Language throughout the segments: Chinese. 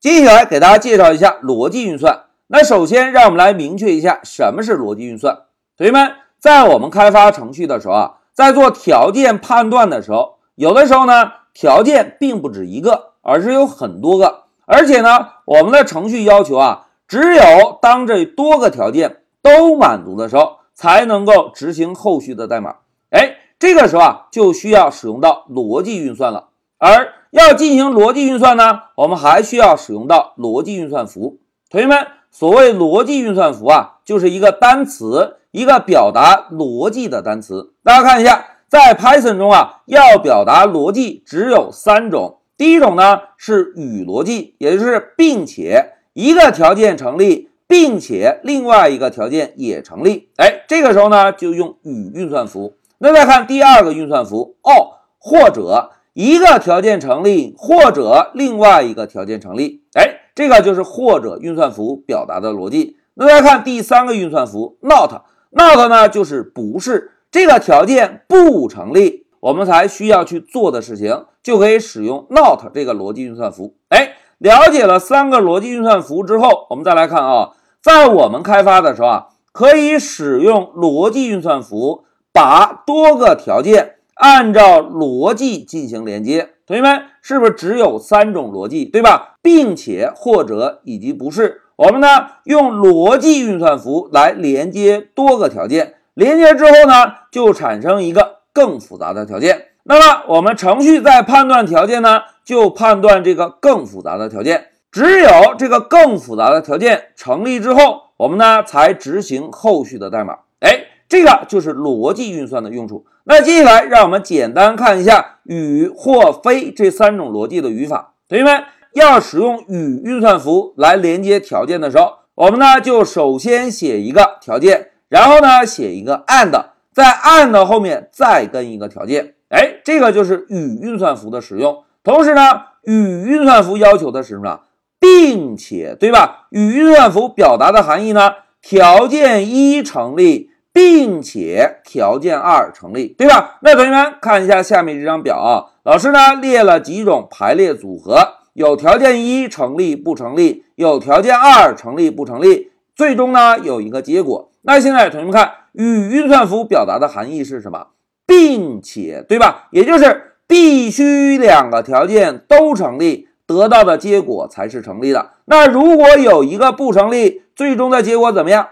接下来给大家介绍一下逻辑运算。那首先，让我们来明确一下什么是逻辑运算。同学们，在我们开发程序的时候啊，在做条件判断的时候，有的时候呢，条件并不止一个，而是有很多个。而且呢，我们的程序要求啊，只有当这多个条件都满足的时候，才能够执行后续的代码。哎，这个时候啊，就需要使用到逻辑运算了。而要进行逻辑运算呢，我们还需要使用到逻辑运算符。同学们，所谓逻辑运算符啊，就是一个单词，一个表达逻辑的单词。大家看一下，在 Python 中啊，要表达逻辑只有三种。第一种呢是与逻辑，也就是并且一个条件成立，并且另外一个条件也成立。哎，这个时候呢就用与运算符。那再看第二个运算符，or 或者一个条件成立，或者另外一个条件成立。哎，这个就是或者运算符表达的逻辑。那再看第三个运算符，not，not 呢就是不是这个条件不成立。我们才需要去做的事情，就可以使用 not 这个逻辑运算符。哎，了解了三个逻辑运算符之后，我们再来看啊，在我们开发的时候啊，可以使用逻辑运算符，把多个条件按照逻辑进行连接。同学们，是不是只有三种逻辑，对吧？并且、或者以及不是，我们呢用逻辑运算符来连接多个条件，连接之后呢，就产生一个。更复杂的条件，那么我们程序在判断条件呢，就判断这个更复杂的条件。只有这个更复杂的条件成立之后，我们呢才执行后续的代码。哎，这个就是逻辑运算的用处。那接下来让我们简单看一下与或非这三种逻辑的语法。同学们要使用与运算符来连接条件的时候，我们呢就首先写一个条件，然后呢写一个 and。在 and 后面再跟一个条件，哎，这个就是与运算符的使用。同时呢，与运算符要求的是什么？并且，对吧？与运算符表达的含义呢？条件一成立，并且条件二成立，对吧？那同学们看一下下面这张表啊，老师呢列了几种排列组合，有条件一成立不成立，有条件二成立不成立，最终呢有一个结果。那现在同学们看。与运算符表达的含义是什么？并且，对吧？也就是必须两个条件都成立，得到的结果才是成立的。那如果有一个不成立，最终的结果怎么样？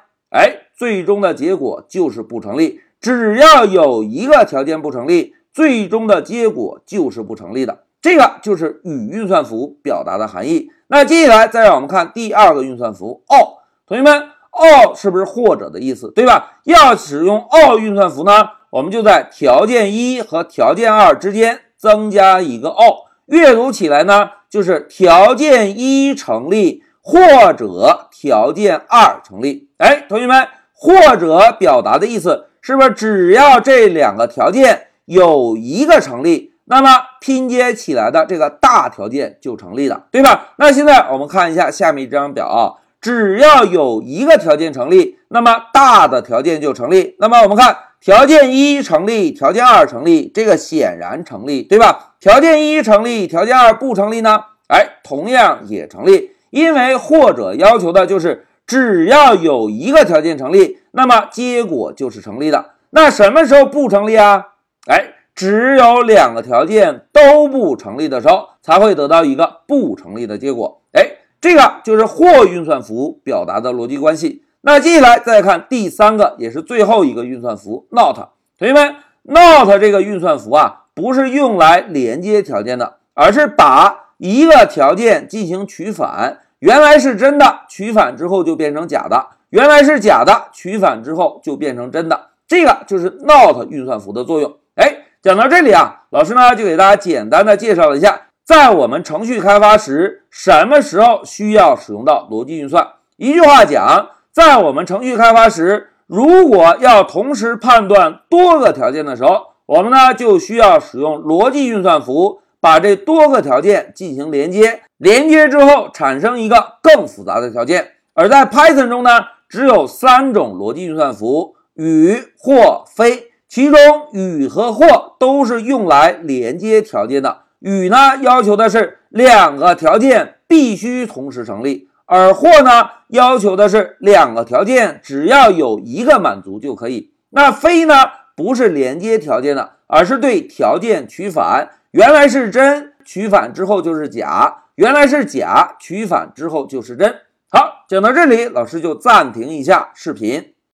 最终的结果就是不成立。只要有一个条件不成立，最终的结果就是不成立的。这个就是与运算符表达的含义。那接下来再让我们看第二个运算符哦，同学们。or 是不是或者的意思，对吧？要使用 or 运算符呢，我们就在条件一和条件二之间增加一个 or，阅读起来呢就是条件一成立或者条件二成立。哎，同学们，或者表达的意思是不是只要这两个条件有一个成立，那么拼接起来的这个大条件就成立了，对吧？那现在我们看一下下面这张表啊。只要有一个条件成立，那么大的条件就成立。那么我们看条件一成立，条件二成立，这个显然成立，对吧？条件一成立，条件二不成立呢？哎，同样也成立，因为或者要求的就是只要有一个条件成立，那么结果就是成立的。那什么时候不成立啊？哎，只有两个条件都不成立的时候，才会得到一个不成立的结果。哎。这个就是或运算符表达的逻辑关系。那接下来再看第三个，也是最后一个运算符 not。同学们，not 这个运算符啊，不是用来连接条件的，而是把一个条件进行取反。原来是真的，取反之后就变成假的；原来是假的，取反之后就变成真的。这个就是 not 运算符的作用。哎，讲到这里啊，老师呢就给大家简单的介绍了一下。在我们程序开发时，什么时候需要使用到逻辑运算？一句话讲，在我们程序开发时，如果要同时判断多个条件的时候，我们呢就需要使用逻辑运算符，把这多个条件进行连接，连接之后产生一个更复杂的条件。而在 Python 中呢，只有三种逻辑运算符：与、或、非。其中与和或都是用来连接条件的。与呢要求的是两个条件必须同时成立，而或呢要求的是两个条件只要有一个满足就可以。那非呢不是连接条件的，而是对条件取反，原来是真，取反之后就是假；原来是假，取反之后就是真。好，讲到这里，老师就暂停一下视频。